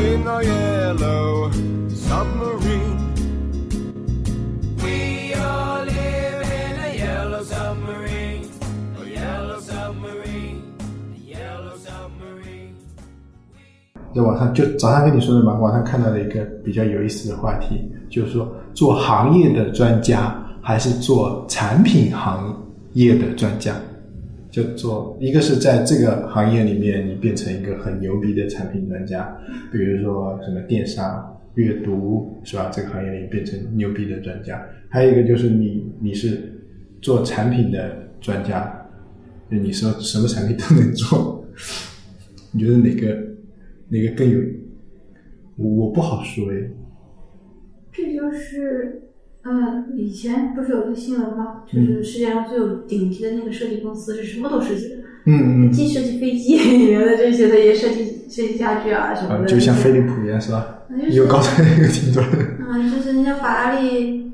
Beneath the waves in our yellow submarine. We all live in a yellow submarine, a yellow submarine, a yellow submarine. 在网上就早上跟你说的嘛，网上看到了一个比较有意思的话题，就是说做行业的专家还是做产品行业的专家？就做一个是在这个行业里面，你变成一个很牛逼的产品专家，比如说什么电商、阅读是吧？这个行业里变成牛逼的专家。还有一个就是你你是做产品的专家，就你说什么产品都能做，你觉得哪个哪个更有？我我不好说哎。这就是，嗯，以前不是有个新闻吗？就是世界上最有顶级的那个设计公司是什么都设计的，嗯嗯既设计飞机里面的这些的，也设计设计家具啊什么啊，的。就像飞利浦一样是吧有高端有挺多的。嗯，就是人家法拉利，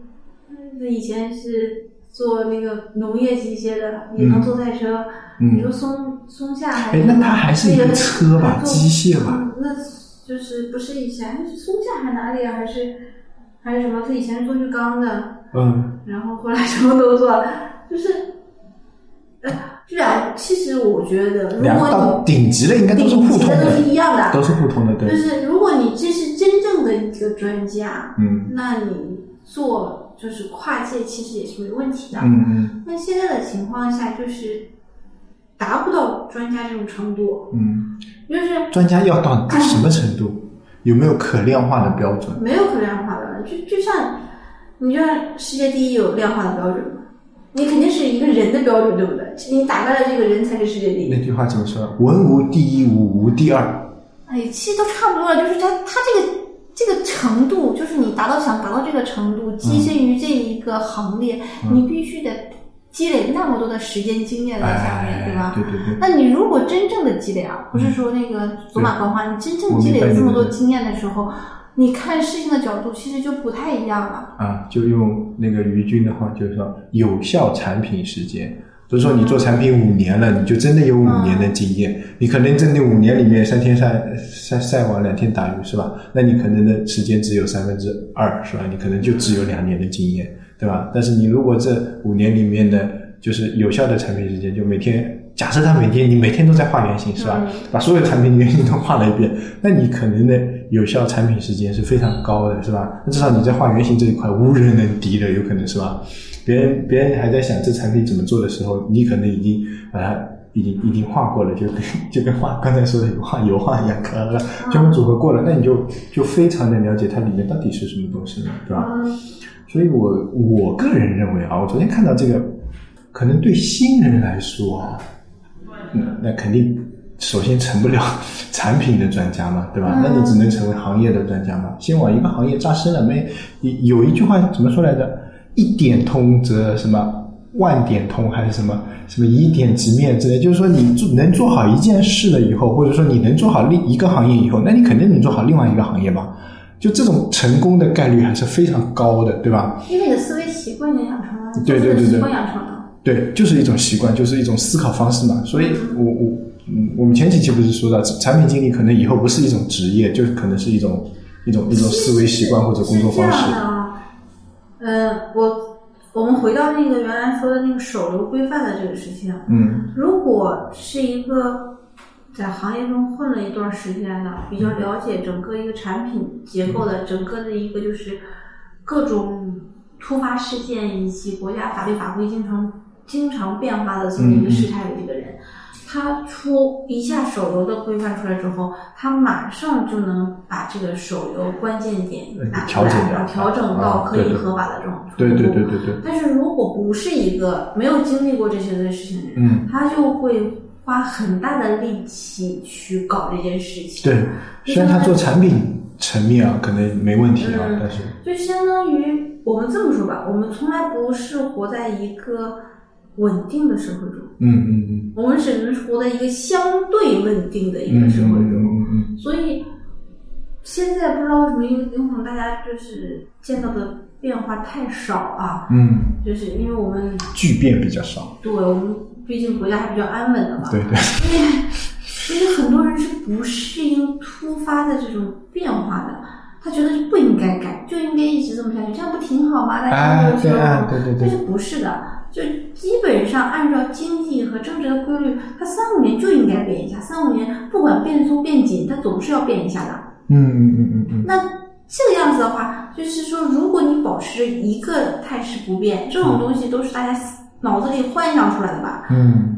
那，以前是做那个农业机械的，也能做赛车。嗯你说松松下还哎那它还是一个车吧机械吧嗯那就是不是以前是松下还是哪里啊？还是还是什么？他以前是做浴缸的，嗯然后后来什么都做了，就是，呃，这两其实我觉得，如果你到顶级的应该都是互通的都是一，样的，都是互通的，对就。是如果你这是真正的一个专家，嗯那你做就是跨界其实也是没问题的。嗯嗯那现在的情况下就是达不到专家这种程度，嗯，就是专家要到什么程度？有没有可量化的标准？没有可量化的，就就像你就像世界第一有量化的标准吗？你肯定是一个人的标准，对不对？你打败了这个人才是世界第一。那句话怎么说？文无第一，武无第二。哎，其实都差不多了，就是他他这个这个程度，就是你达到想达到这个程度，跻身于这一个行列，嗯你必须得积累那么多的时间经验在下面，对吧？哎对对对。那你如果真正的积累啊，不是说那个走马观花，你真正积累了这么多经验的时候，你看事情的角度其实就不太一样了。啊，就用那个于军的话，就是说有效产品时间。不是说你做产品五年了，你就真的有五年的经验。你可能在那五年里面三天晒晒晒网，两天打鱼，是吧？那你可能的时间只有三分之二，是吧？你可能就只有两年的经验，对吧？但是你如果这五年里面的，就是有效的产品时间，就每天，假设他每天你每天都在画原型，是吧？嗯把所有产品原型都画了一遍，那你可能的有效产品时间是非常高的，是吧？那至少你在画原型这一块无人能敌的，有可能是吧？别人别人还在想这产品怎么做的时候，你可能已经把它已经已经画过了，就跟 就跟画刚才说的油画油画一样，可能全部组合过了，那你就就非常的了解它里面到底是什么东西了，对吧？嗯，所以我我个人认为啊，我昨天看到这个，可能对新人来说啊，那那肯定首先成不了 产品的专家嘛，对吧？嗯那你只能成为行业的专家嘛。先往一个行业扎深了，没有一句话怎么说来着？一点通则什么万点通，还是什么什么以点直面之类？就是说你做能做好一件事了以后，或者说你能做好另一个行业以后，那你肯定能做好另外一个行业嘛？就这种成功的概率还是非常高的，对吧？因为你的思维习惯已经养成了，对对对对习惯养成了。对，就是一种习惯，就是一种思考方式嘛。所以我我嗯，我们前几期不是说到产品经理可能以后不是一种职业，就是可能是一种一种一种思维习惯或者工作方是这样式的。啊，呃，我我们回到那个原来说的那个手游规范的这个事情，嗯如果是一个在行业中混了一段时间的，比较了解整个一个产品结构的，整个的一个就是各种突发事件以及国家法律法规经常经常变化的这么一个事态的这个人，他出一下手游的规范出来之后，他马上就能把这个手游关键点呃拿出来，调整掉然后调整到可以合法的这种程度。对对对对对，但是如果不是一个没有经历过这些的事情的人，嗯。他就会花很大的力气去搞这件事情。对，虽然他做产品层面啊，可能没问题啊，嗯。但是。就相当于我们这么说吧，我们从来不是活在一个稳定的社会中，嗯嗯嗯。我们只能活在一个相对稳定的一嗯个社会嗯中。嗯嗯所以现在不知道为什么，因为有可能大家就是见到的变化太少啊，嗯，就是因为我们巨变比较少，对我们毕竟国家还比较安稳的嘛，对对，所以所以很多人是不适应突发的这种变化的。他觉得是不应该改，就应该一直这么下去，这样不挺好吗？大家哎都有对啊对对对。但是不是的，就基本上按照经济和政治的规律，它三五年就应该变一下，三五年不管变松变紧，它总是要变一下的。嗯嗯嗯嗯嗯，那这个样子的话，就是说，如果你保持一个态势不变，这种东西都是大家脑子里幻想出来的吧？嗯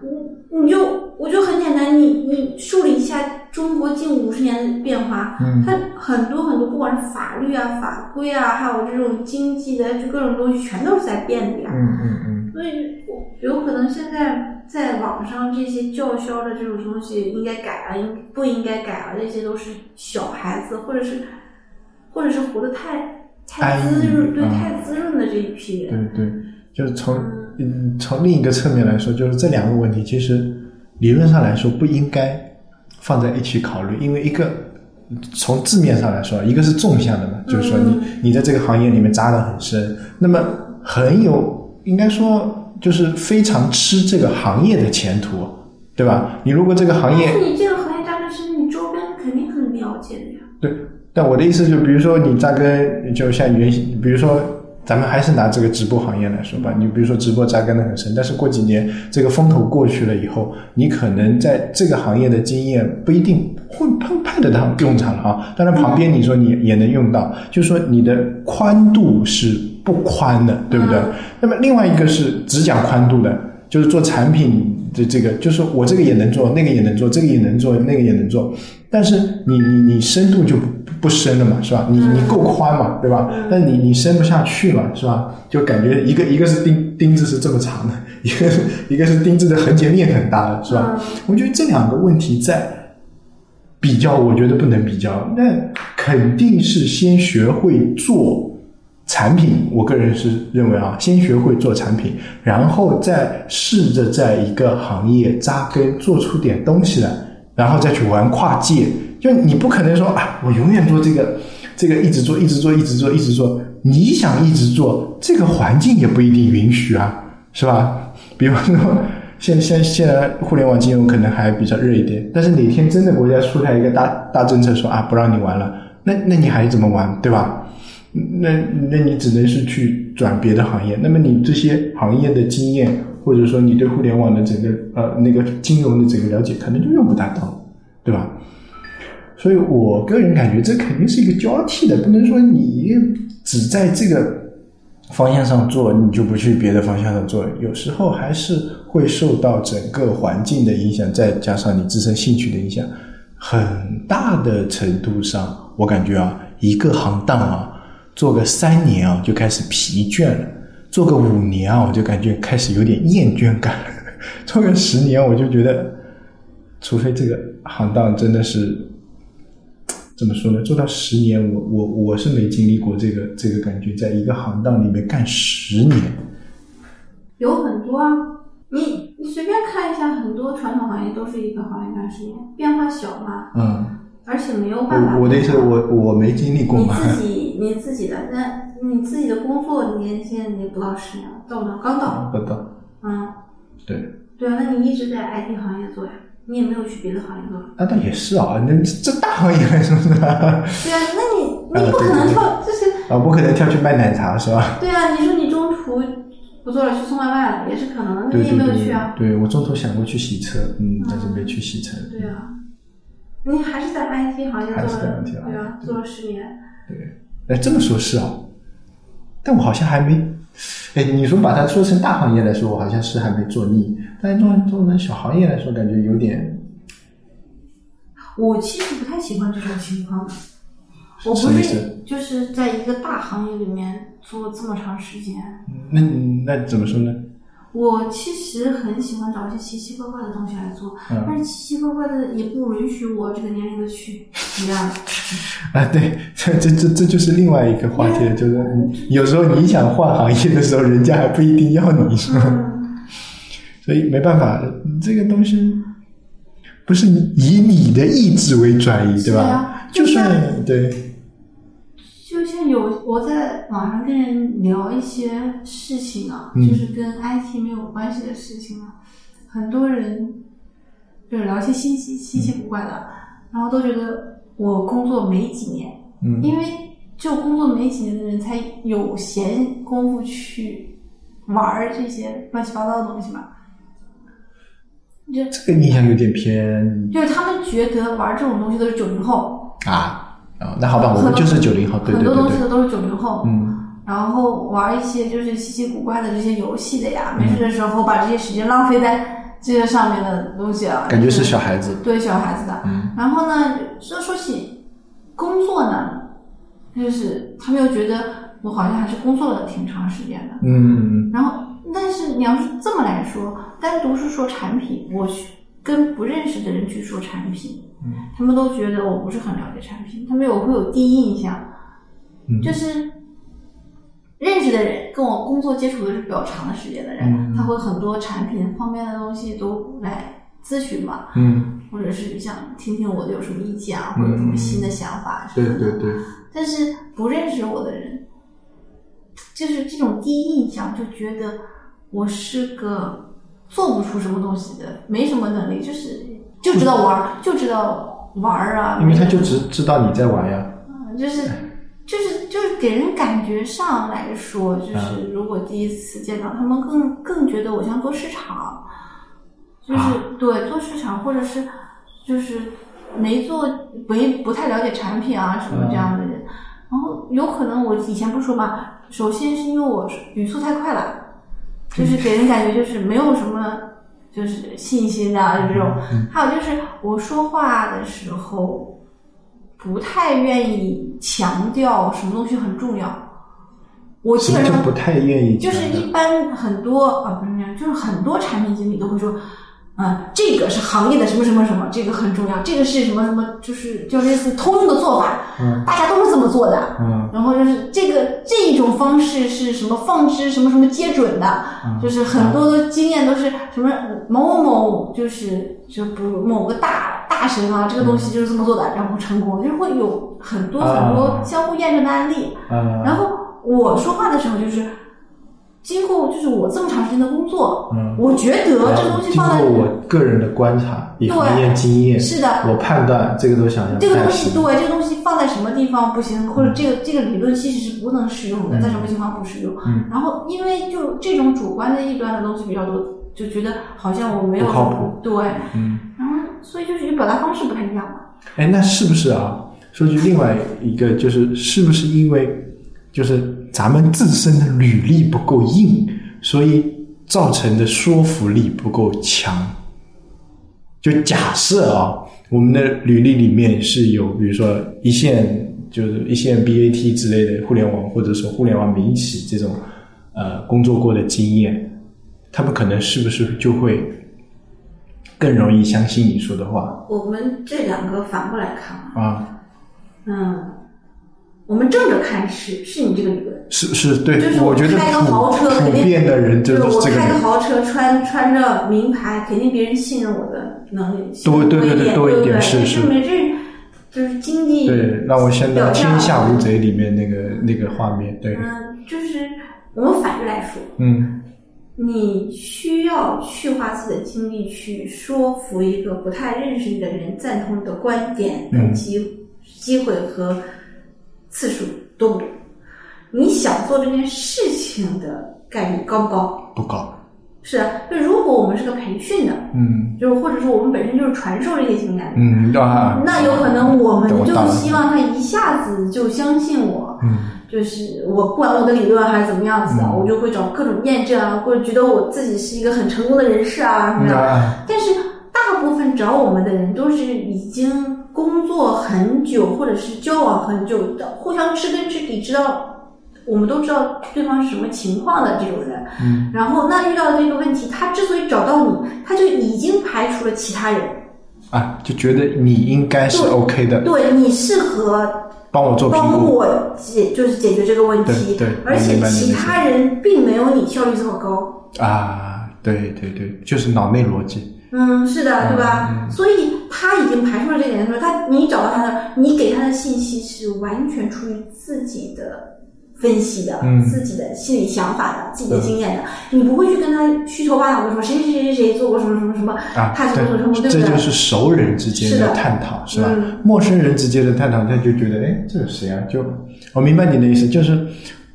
你你就我就很简单，你你梳理一下中国近五十年的变化，嗯它很多很多，不管是法律啊、法规啊，还有这种经济的，就各种东西，全都是在变的呀。嗯嗯嗯所以我有可能现在在网上这些叫嚣的这种东西应该改了，应不应该改了，这些都是小孩子，或者是或者是活得太太滋润，对，嗯太滋润的这一批人。对对，就是从嗯从另一个侧面来说，就是这两个问题其实理论上来说不应该放在一起考虑，因为一个从字面上来说，一个是纵向的嘛，就是说你你在这个行业里面扎得很深，那么很有应该说就是非常吃这个行业的前途，对吧？你如果这个行业但是你这个行业扎根深，你周边肯定很了解的呀。对，但我的意思就比如说你扎根，就像原先，比如说咱们还是拿这个直播行业来说吧，你比如说直播扎根的很深，但是过几年这个风头过去了以后，你可能在这个行业的经验不一定会派派得上用场了啊。当然旁边你说你也能用到，就是说你的宽度是不宽的，对不对？嗯那么另外一个是只讲宽度的，就是做产品的这个，就是我这个也能做，那个也能做，这个也能做，那个也能做，但是你你你深度就不不深了嘛，是吧？你你够宽嘛，对吧？但你你深不下去嘛，是吧？就感觉一个一个是钉钉子是这么长的，一个是一个是钉子的横截面很大的，是吧？我觉得这两个问题在比较，我觉得不能比较，那肯定是先学会做。产品，我个人是认为啊，先学会做产品，然后再试着在一个行业扎根，做出点东西来，然后再去玩跨界。就你不可能说啊，我永远做这个，这个一直做，一直做，一直做，一直做。你想一直做，这个环境也不一定允许啊，是吧？比方说，现现现在互联网金融可能还比较热一点，但是哪天真的国家出台一个大大政策说啊，不让你玩了，那那你还怎么玩，对吧？那那你只能是去转别的行业。那么你这些行业的经验，或者说你对互联网的整个呃那个金融的整个了解，可能就用不大到，对吧？所以我个人感觉这肯定是一个交替的，不能说你只在这个方向上做，你就不去别的方向上做。有时候还是会受到整个环境的影响，再加上你自身兴趣的影响，很大的程度上，我感觉啊，一个行当啊。做个三年啊，就开始疲倦了；做个五年啊，我就感觉开始有点厌倦感；做个十年，我就觉得，除非这个行当真的是怎么说呢？做到十年，我我我是没经历过这个这个感觉，在一个行当里面干十年，有很多啊，你你随便看一下，很多传统行业都是一个行业干十年，变化小嘛，嗯，而且没有办法。我我的意思，我我没经历过你，自己你自己的，那你自己的工作年限你不到十年了，到不到？刚到，不到，嗯，对。对啊，那你一直在 IT 行业做呀，你也没有去别的行业做。那倒也是啊，那这这大行业来说是吧？对啊，那你你不可能跳，就是啊，不可能跳去卖奶茶是吧？对啊，你说你中途不做了，去送外卖了，也是可能的，那对你也没有对对去啊。对，我中途想过去洗车，嗯，但是没去洗车。对啊，你还是在 IT 行业做了对啊，做了十年。对哎，这么说是啊，但我好像还没，哎，你说把它说成大行业来说，我好像是还没做腻，但是做做成小行业来说，感觉有点我其实不太喜欢这种情况的。我不是？就是在一个大行业里面做这么长时间，那那怎么说呢？我其实很喜欢找一些奇奇怪怪的东西来做，嗯。但是奇奇怪怪的也不允许我这个年龄的去体验。啊，对，这这这这就是另外一个话题了，就是有时候你想换行业的时候，人家还不一定要你，嗯，所以没办法，这个东西不是以你的意志为转移，对吧？就算对，我在网上跟人聊一些事情啊，嗯。就是跟 IT 没有关系的事情啊，很多人就是聊一些稀奇稀奇古怪的，然后都觉得我工作没几年，嗯。因为就工作没几年的人才有闲工夫去玩儿这些乱七八糟的东西嘛。就这个印象有点偏。就是他们觉得玩这种东西都是九零后，啊啊，那好吧，我们就是九零后，对很对对对，多东西都是九零后，嗯。然后玩一些就是稀奇古怪的这些游戏的呀，没事的时候把这些时间浪费在这些上面的东西啊，感觉是小孩子，对小孩子的。嗯。然后呢，说说起工作呢，就是他们又觉得我好像还是工作了挺长时间的。嗯。然后，但是你要是这么来说，单独是说产品，我去跟不认识的人去说产品，嗯。他们都觉得我不是很了解产品，他们有会有第一印象。嗯，就是认识的人，跟我工作接触的是比较长的时间的人，嗯他会很多产品方面的东西都来咨询嘛，嗯，或者是想听听我的有什么意见啊，嗯或者有什么新的想法什对么的。对对，但是不认识我的人，就是这种第一印象就觉得我是个做不出什么东西的，没什么能力，就是就知道玩儿，就知道玩儿啊，因为他就只知道你在玩呀，嗯，就是 就是就是给人感觉上来说，就是嗯如果第一次见到他们更更觉得我像做市场，就是、啊。对做市场，或者是就是没做没不太了解产品啊什么这样的人，然后有可能我以前不说嘛，首先是因为我语速太快了，就是给人感觉就是没有什么。就是信心啊，这种，还有就是我说话的时候，不太愿意强调什么东西很重要。我基本上不太愿意就是一般很多啊，不是那样，就是很多产品经理都会说，嗯，这个是行业的什么什么什么，这个很重要，这个是什么什么，就是就类似通用的做法，嗯大家都是这么做的。嗯然后就是这个这一种方式是什么放置什么什么接准的，嗯就是很多的经验都是什么某某某就是就不某个大大神啊，这个东西就是这么做的，然后成功，就是会有很多啊很多相互验证的案例。嗯，然后我说话的时候就是。经过就是我这么长时间的工作，嗯我觉得这个东西放在我个人的观察，以对行业经验，是的我判断这个东西好像这个东西对这个东西放在什么地方不行，或者这个这个理论其实是不能适用的，嗯在什么情况不适用。嗯然后因为就这种主观的臆断的东西比较多，就觉得好像我没有靠谱对，嗯。然后所以就是表达方式不太一样嘛。哎，那是不是啊？说句另外一个，就是是不是因为就是咱们自身的履历不够硬，所以造成的说服力不够强？就假设啊，我们的履历里面是有，比如说一线就是一线 BAT 之类的互联网，或者说互联网民企这种呃工作过的经验，他们可能是不是就会更容易相信你说的话我们这两个反过来看啊，啊？嗯，我们正着看是是你这个理论，是是，对，就是我觉得开个豪车，肯普定遍的人就就是我开个豪车，穿穿着名牌，肯定别人信任我的能力，信任对对对多一点对不对是是这没这就是经济对，让我想到《天下无贼》里面那个那个画面，对，嗯，就是我们反着来说，嗯。你需要去花自己的精力去说服一个不太认识你的人赞同你的观点的嗯机、机会和次数多不多？你想做这件事情的概率高不高？不高，是啊，就如果我们是个培训的，嗯就是或者说我们本身就是传授这些情感，嗯啊，那有可能我们就希望他一下子就相信我，嗯就是我不管我的理论还是怎么样子的，嗯我就会找各种验证啊，或者觉得我自己是一个很成功的人士啊什么的。啊，但是大部分找我们的人都是已经工作很久，或者是交往很久的，互相知根知底，知道我们都知道对方是什么情况的这种人，嗯，然后那遇到这个问题，他之所以找到你，他就已经排除了其他人，啊，就觉得你应该是 OK 的，对你适合帮我做。帮我解就是解决这个问题，对对而且其他人并没有你效率这么高。啊，对对对，就是脑内逻辑。嗯，是的，对吧？嗯所以他已经排除了这点的时候，他你找到他的，你给他的信息是完全出于自己的分析的、嗯自己的心理想法的、自己的经验的，你不会去跟他虚头巴脑的说谁谁谁谁谁做过什么什么什么，啊，他怎么怎么什么，对不对？这就是熟人之间的探讨，是吧？嗯陌生人之间的探讨，他就觉得，哎，这是谁啊？就我明白你的意思，就是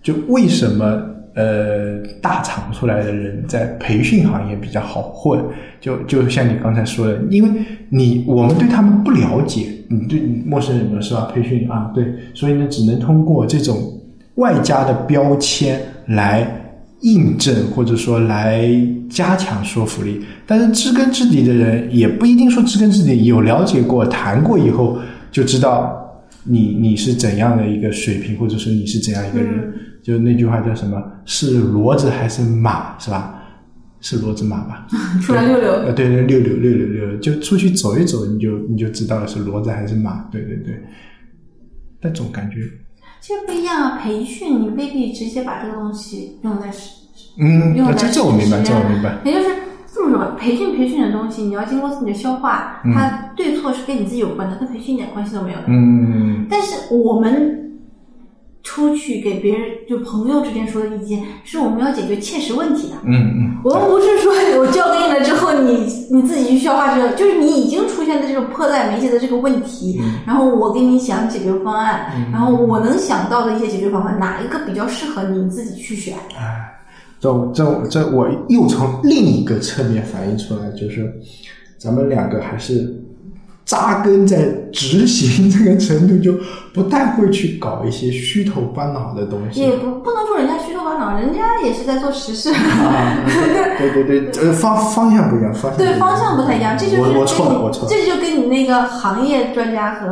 就为什么呃大厂出来的人在培训行业比较好混？就就像你刚才说的，因为你我们对他们不了解，你对陌生人的是吧？培训啊，对，所以呢，只能通过这种外加的标签来印证，或者说来加强说服力。但是知根知底的人也不一定说知根知底，有了解过、谈过以后就知道你你是怎样的一个水平，或者说你是怎样一个人。就那句话叫什么？是骡子还是马？是吧？是骡子马吧？出来溜溜。呃，对对，溜溜溜溜溜，就出去走一走，你就你就知道了是骡子还是马。对对对，那种感觉，其实不一样啊，培训你未必直接把这个东西用在实，嗯，用在这这我明白，这我明白。也就是这么说吧，培训培训的东西，你要经过自己的消化，嗯它对错是跟你自己有关的，跟培训一点关系都没有的。嗯但是我们出去给别人，就朋友之间说的意见，是我们要解决切实问题的。嗯嗯，我们不是说我交给你了之后，你你自己去消化这个，就是你已经出现的这种迫在眉睫的这个问题，嗯然后我给你想解决方案，然后我能想到的一些解决方案，哪一个比较适合你自己去选？哎，这这这我又从另一个侧面反映出来，就是咱们两个还是扎根在执行这个程度，就不太会去搞一些虚头巴脑的东西。也不不能说人家虚头巴脑，人家也是在做实事。啊，对对对，呃，方方向不一样，方向对方向不太一样，这就我我错了，我错了这就跟你那个行业专家和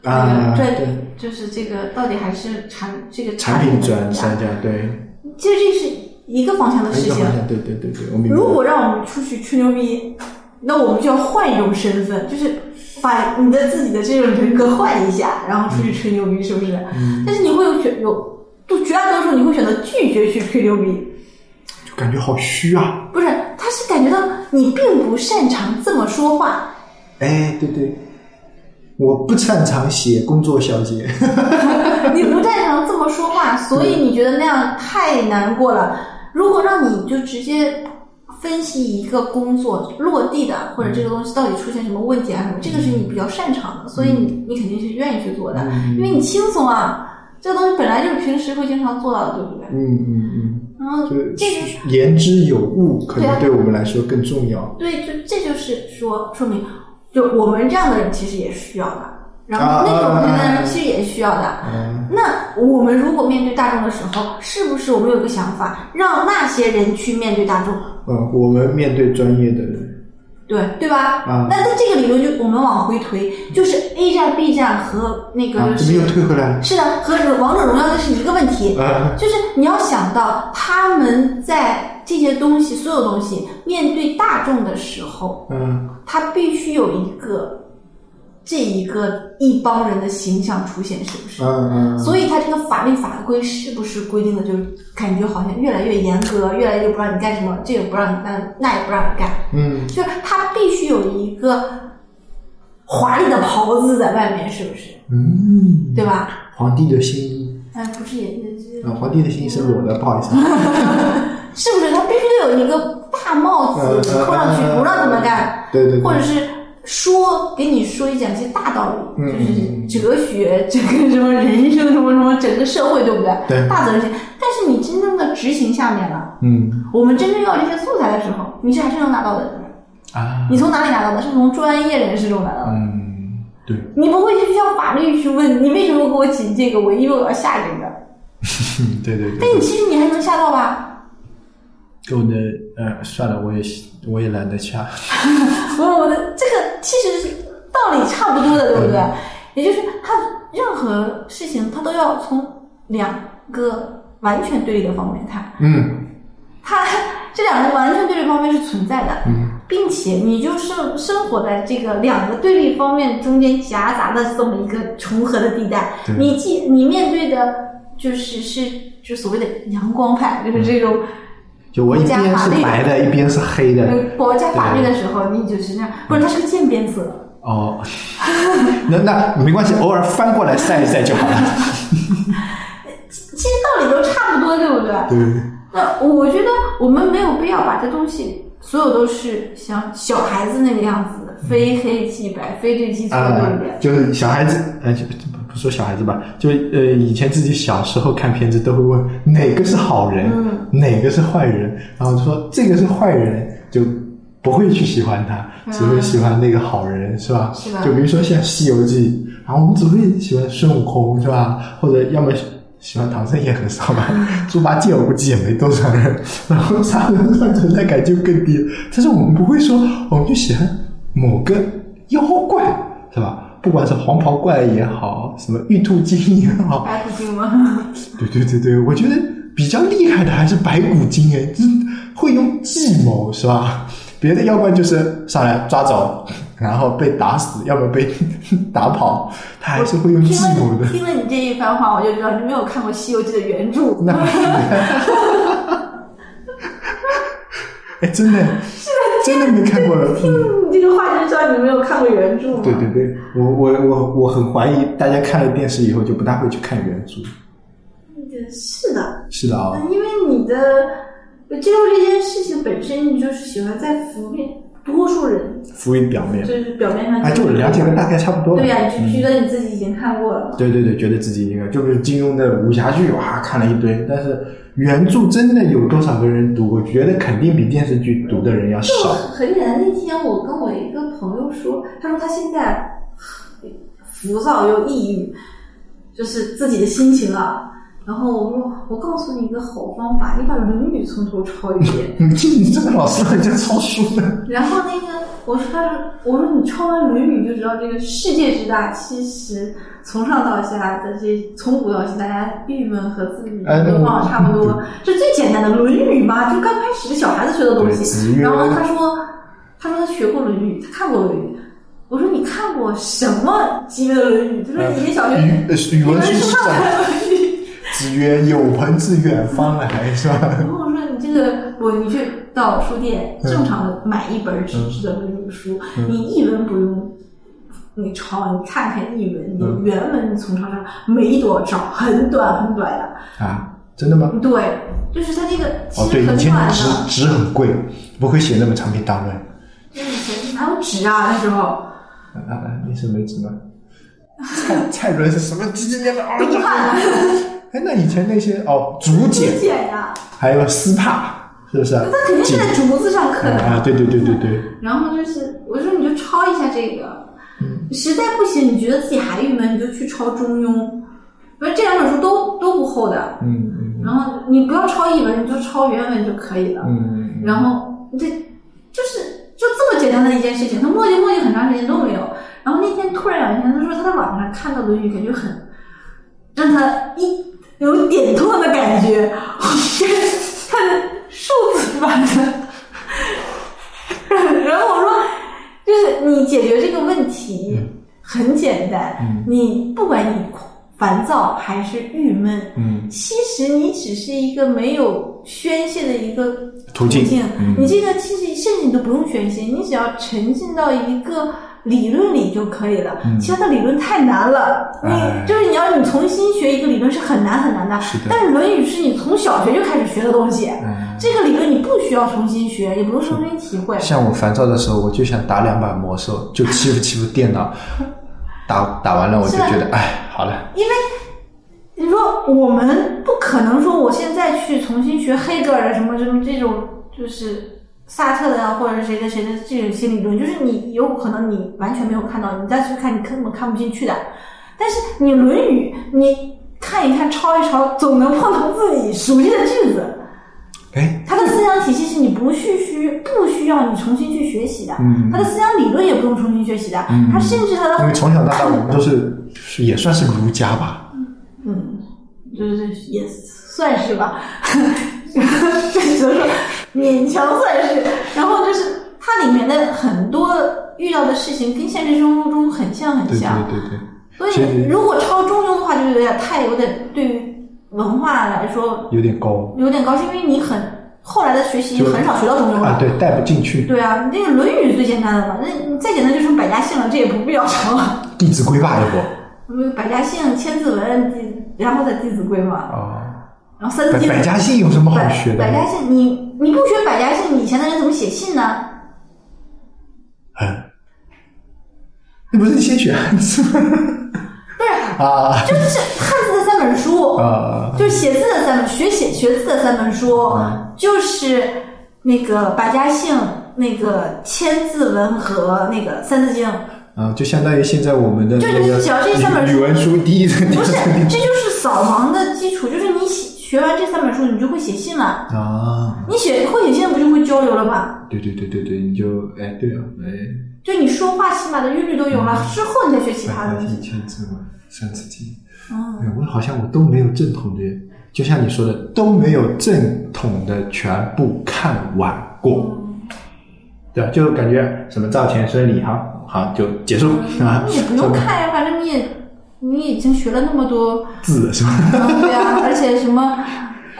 那啊，对，就是这个到底还是产这个产品专商家，对，其实这是一个方向的事情对对对对，我明白。如果让我们出去吹牛逼，那我们就要换一种身份，就是把你的自己的这种人格换一下，然后出去吹牛逼，是不是？嗯但是你会有选有，就绝大多数你会选择拒绝去吹牛逼，就感觉好虚啊，不是？他是感觉到你并不擅长这么说话，哎，对对，我不擅长写工作小节，你不擅长这么说话，所以你觉得那样太难过了。如果让你就直接分析一个工作落地的，或者这个东西到底出现什么问题啊什么，这个是你比较擅长的，所以你你肯定是愿意去做的，因为你轻松啊。这个东西本来就是平时会经常做到的，对不对？嗯嗯然后嗯，就是这个言之有物，可能对我们来说更重要。对，就这就是说说明，就我们这样的人其实也是需要的，然啊后那种人其实也需要的。嗯那我们如果面对大众的时候，是不是我们有个想法，让那些人去面对大众，嗯，我们面对专业的人，对对吧？啊那那这个理论就我们往回推，就是 A 站、B 站和那个是、怎么又退回来了？是的，和王者荣耀这是一个问题。啊，就是你要想到他们在这些东西，所有东西面对大众的时候，嗯他必须有一个这一个一帮人的形象出现，是不是？嗯嗯，所以他这个法律法规是不是规定的，就是感觉好像越来越严格，越来越不让你干什么，这个不让你干，那也不让你干，嗯就是他必须有一个华丽的袍子在外面，是不是？嗯，对吧？皇帝的新衣，哎，不是也也啊，皇帝的新衣是裸的，不好意思啊。是不是？他必须得有一个大帽子扣上去，呃不让他们干，对对对，或者是说给你说一讲些大道理，嗯就是哲学，这个什么人生什么什么，整个社会，对不对？对大责任心。但是你真正的执行下面了，嗯我们真正要这些素材的时候，你是还是能拿到的。啊，你从哪里拿到的？是从专业人士中拿到的。嗯，对，你不会去向法律去问你为什么给我起这个，我因为我要下这个。对对对但你，其实你还能吓到吧？我的呃，算了，我也我也懒得掐。我，我的这个其实是道理差不多的，对不对？也就是他任何事情他都要从两个完全对立的方面，看。嗯。他这两个完全对立方面是存在的，嗯。并且你就生生活在这个两个对立方面中间夹杂的这么一个重合的地带，你既你面对的就是是就所谓的阳光派，就是这种就我一边是白的，一边是黑的。呃国家法律的时候，你就是那样，不是它是个渐变色。哦，那那没关系，偶尔翻过来晒一晒就好了。其实道理都差不多，对不对？对，那我觉得我们没有必要把这东西所有都是像小孩子那个样子，非黑即白，非对即错，啊、对不对？就是小孩子，呃，就不不说小孩子吧，就呃，以前自己小时候看片子都会问哪个是好人，嗯哪个是坏人，然后说这个是坏人，就不会去喜欢他，只会喜欢那个好人，是吧？嗯是吧就比如说像《西游记》，然后我们只会喜欢孙悟空，是吧？或者要么喜欢唐僧也很少吧，猪八戒我估计也没多少人，然后沙和尚存在感就更低。但是我们不会说，我们就喜欢某个妖怪，是吧？不管是黄袍怪也好，什么玉兔精也好，白骨精吗？对对对对，我觉得比较厉害的还是白骨精哎，就是会用计谋是吧？别的妖怪就是上来抓走，然后被打死，要么被 打跑，他还是会用计谋的。听了你这一番话，我就知道你没有看过《西游记》的原著。那不 是哎，真的，真的没看过。听嗯你这个话就知道你没有看过原著嘛。对对对，我我我我很怀疑，大家看了电视以后就不大会去看原著。对是的，是的啊、因为你的接受这件事情本身，你就是喜欢在浮面，多数人浮于表面就，是表面上哎，就了解个大概差不多了。对呀、你嗯就觉得你自己已经看过了嘛。对对对，觉得自己应该就是金庸的武侠剧，哇，看了一堆，但是原著真的有多少个人读？我觉得肯定比电视剧读的人要就少。很简单，那天我跟我一个朋友说，他说他现在很浮躁又抑郁，就是自己的心情啊。然后我说，我告诉你一个好方法，你把《论语》从头抄一遍。你 你这个老师很像抄书的。然后那个，我说他说，我说你抄完《论语》就知道这个世界之大，其实从上到下的这从古到今，大家郁闷和自闭哎那都方法差不多对，这最简单的《论语》嘛，就刚开始小孩子学的东西。然后他说，他说他学过《论语》，他看过《论语》。我说你看过什么级别的《论语》？他说你以前小学语文书书上上看《论语》。子曰：“有朋自远方来，是吧然后我说你这个，我你去到书店嗯正常的买一本纸质的《论语》书，你译文不用你抄，你看看译文，你嗯原文你从上上没多少，很短很短的。？”啊，真的吗？对，就是它那个其哦，对，实很以前短的。纸纸很贵，不会写那么长篇大论。那以前哪有纸啊？那时候啊啊，你是没纸吗？蔡蔡伦是什么几几年的？哦东汉哎，那以前那些哦，竹简，简呀，还有丝帕，是不是？那肯定是在竹子上刻的。啊，对对对对对，然后就是我说你就抄一下这个，嗯实在不行你觉得自己还郁闷，你就去抄《中庸》，不是这两本书都都不厚的。嗯嗯然后你不要抄译文，你就抄原文就可以了。嗯，然后这就是就这么简单的一件事情，他磨叽磨叽很长时间都没有。然后那天突然有一天，他说他在网上看到《论语》，感觉很让他一有点痛的感觉，看的数字版的。然后我说，就是你解决这个问题很简单，嗯。你不管你烦躁还是郁闷，嗯。其实你只是一个没有宣泄的一个途径。嗯。你这个其实甚至你都不用宣泄，你只要沉浸到一个理论里就可以了。嗯其他的理论太难了，你、哎就是你要你重新学一个理论是很难很难的。是的但是《论语》是你从小学就开始学的东西，嗯。这个理论你不需要重新学，也不用重新体会。像我烦躁的时候，我就想打两把魔兽，就欺负欺负电脑。打打完了，我就觉得，哎，好了，因为你说我们不可能说我现在去重新学黑格尔什么什么这种，就是萨特的啊，或者是谁的谁的这种新理论，就是你有可能你完全没有看到，你再去看你根本看不进去的。但是你《论语》，你看一看、抄一抄，总能碰到自己熟悉的句子。哎，他的思想体系是你不去需不需要你重新去学习的，嗯。它的思想理论也不用重新学习的，嗯。它甚至他的因为从小到大我们都是是也算是儒家吧，嗯，就是也算是吧，只能说勉强算是。然后就是它里面的很多遇到的事情跟现实生活中很像很像，对对对，所以如果抄中庸的话，就有点太有点对于文化来说有点高有点高，是因为你很后来的学习很少学到中庸了。啊，对，带不进去，对啊，那个《论语》最简单的嘛，那你再简单就成百家姓了，这也不必要抄了。《弟子规》吧，要不 嗯百家姓、千字文，弟然后再《弟子规》嘛，啊，然后《三字经》。百百家姓有什么好学的？百家姓，你你不学百家姓，你以前的人怎么写信呢？嗯，那不是先学汉字吗？不是，啊就是汉字的三本书，啊就是写字的三本学写学字的三本书，啊就是那个百家姓、那个千字文和那个三字经。啊！就相当于现在我们的就那个你只要这三本书语语文书第一的第不是，这就是扫盲的基础，就是学完这三本书，你就会写信了。啊，你写会写信，不就会交流了吗？对对对对对，你就哎对啊哎，就你说话起码的韵律都有了，之后你再学其他百家姓、东西。千字文、三字经，嗯，哎我好像我都没有正统的，就像你说的，都没有正统的全部看完过。对吧？就感觉什么赵钱孙李哈好就结束啊，你也不用看呀，反正你也你已经学了那么多，字是吧？嗯，对啊，而且什么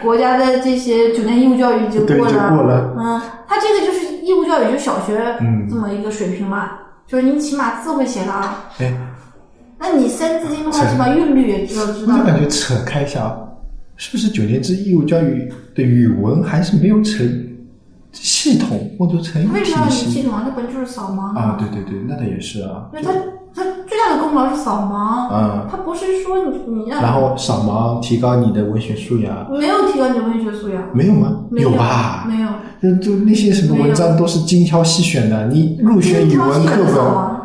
国家的这些九年义务教育已经过了，过了嗯，他这个就是义务教育，就小学嗯这么一个水平嘛，就是你起码字会写了。哎，那你三字经的话，是起码韵律也知道知道我就。感觉扯开一下啊，是不是九年制义务教育的语文还是没有成系统或者成为什么要你系系统啊？那本就是扫盲啊？对对对，那倒也是啊。那它扫盲，嗯，他不是说你你让然后扫盲提高你的文学素养，没有提高你的文学素养，没有吗？没有吧？没有。就就那些什么文章都是精挑细选的，你入选语文课本，吗？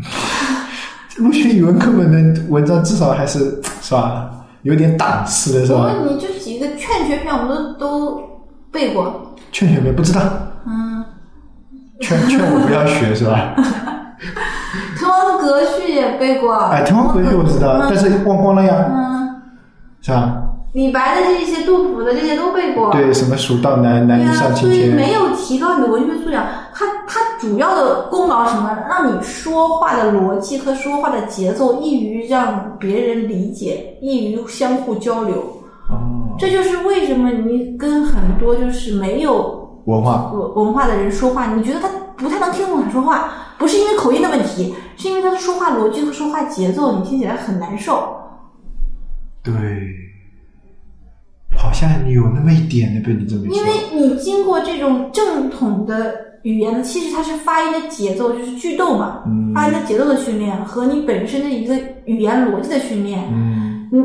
入选语文课本的文章至少还是是吧？有点档次的是吧？我问你，就几个劝学篇，我们都都背过。劝学篇不知道，嗯，劝劝我不要学是吧？滕王阁序也背过。哎，滕王阁序我知道，但是忘光了呀，嗯，是吧？李白的这些、杜甫的这些都背过。对，什么蜀道难，难于、上青天。所以没有提高你的文学素养。它它主要的功劳是什么？让你说话的逻辑和说话的节奏易于让别人理解，易于相互交流。哦，这就是为什么你跟很多就是没有文化文文化的人说话，你觉得他不太能听懂他说话，不是因为口音的问题，是因为他的说话逻辑和说话节奏你听起来很难受。对，好像有那么一点的被你这么。因为你经过这种正统的语言的，其实它是发音的节奏，就是句逗嘛，嗯发音的节奏的训练和你本身的一个语言逻辑的训练，嗯你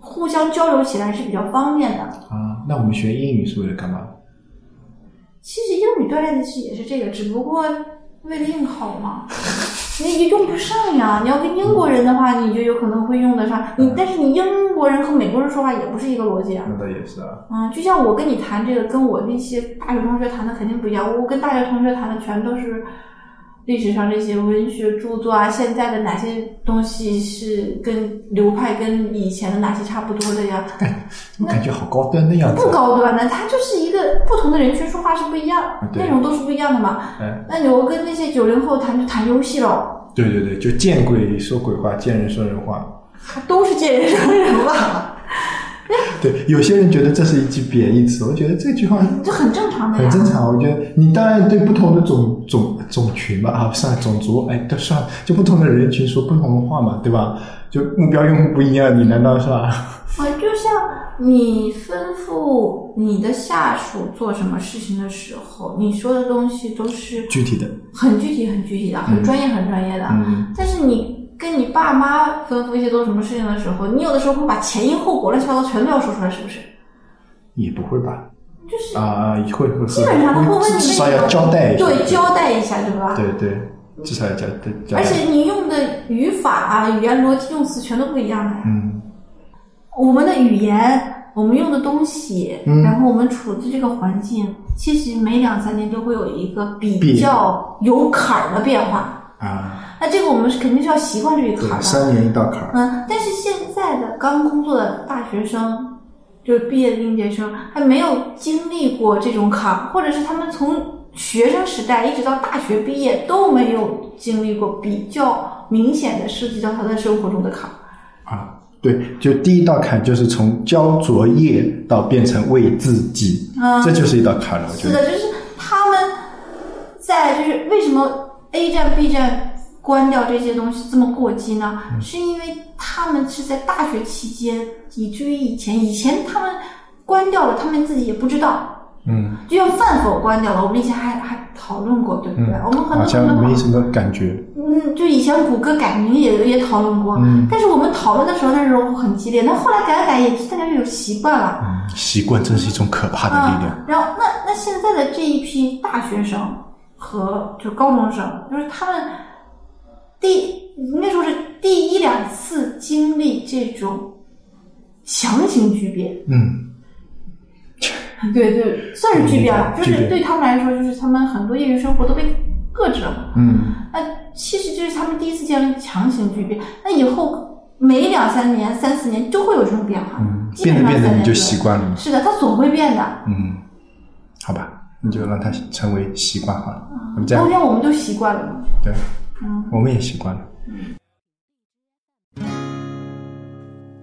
互相交流起来是比较方便的。啊，那我们学英语是为了干嘛？其实英语锻炼的其实也是这个，只不过为了应考嘛，你也用不上呀。你要跟英国人的话，你就有可能会用得上。你但是你英国人和美国人说话也不是一个逻辑啊。那倒也是啊。嗯，就像我跟你谈这个，跟我那些大学同学谈的肯定不一样。我跟大学同学谈的全都是历史上这些文学著作啊，现在的哪些东西是跟流派跟以前的哪些差不多的呀？感觉好高端的样子？不高端的，它就是一个不同的人群说话是不一样，内容都是不一样的嘛。哎，那你我跟那些九零后谈就谈游戏了，对对对，就见鬼说鬼话，见人说人话。都是见人说人话，对，有些人觉得这是一句贬义词，我觉得这句话这很正常的呀。很正常。我觉得你当然对不同的种种种群吧，啊，算种族，哎，都算，就不同的人群说不同的话嘛，对吧？就目标用户不一样，你难道是吧？啊，就像你吩咐你的下属做什么事情的时候，你说的东西都是具体的，很具体、很具体的，很专业、很专业的。嗯，但是你跟你爸妈吩咐一些做什么事情的时候，你有的时候会把前因后果、乱七八糟全都要说出来，是不是？也不会吧？就是啊，会会会，基本上他会问你至少要交代一下，对，交代一下，对吧？对对，至少要交代交代。而且你用的语法啊、语言逻辑、用词全都不一样的。嗯，我们的语言，我们用的东西，嗯然后我们处的这个环境，其实每两三年就会有一个比较有坎儿的变化。啊，那这个我们是肯定是要习惯这个坎儿，的。三年一道坎儿。嗯，但是现在的刚工作的大学生，就是毕业的应届生，还没有经历过这种坎儿，或者是他们从学生时代一直到大学毕业都没有经历过比较明显的涉及到他的生活中的坎儿。啊，对，就第一道坎就是从交作业到变成为自己，嗯这就是一道坎了，我觉得。是的，就是他们在就是为什么 A 站、B 站关掉这些东西这么过激呢？嗯是因为他们是在大学期间，以至于以前以前他们关掉了，他们自己也不知道。嗯，就像饭否关掉了，我们以前还还讨论过，对不对？嗯我们很好多很多像没什么感觉。嗯，就以前谷歌改名也也讨论过，嗯但是我们讨论的时候那时候很激烈，那后来改了改也大家就有习惯了。嗯，习惯真是一种可怕的力量。嗯。然后那那现在的这一批大学生和就高中生，就是他们第应该说是第一两次经历这种强行巨变，嗯 对对，算是巨变了，就是对他们来说，就是他们很多业余生活都被遏制了。嗯那其实就是他们第一次经历强行巨变，那以后每两三年、三四年就会有这种变化，嗯，基本变着变着你就习惯了。是的，它总会变的。嗯，好吧，那就让它成为习惯好了。那么这样，有一天我们就习惯了嘛。对，嗯，我们也习惯了。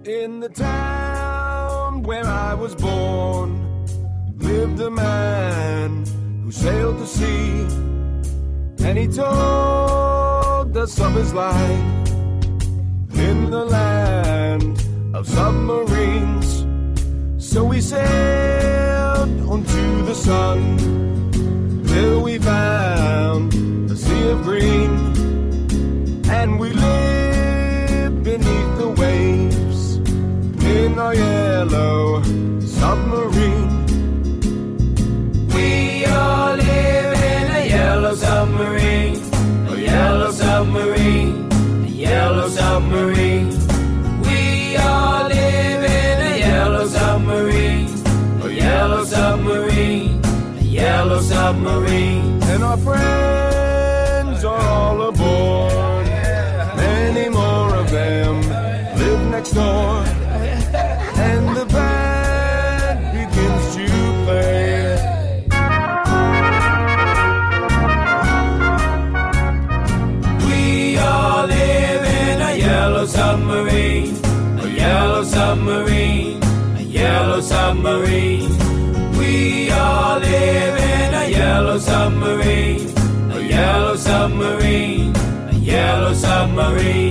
In the town where I was born lived a man who sailed the sea, and he told us of his life in the land of submarines. So we sailed onto the sun till we found a sea of green and we live beneath the waves in our yellow submarine. We all submarine.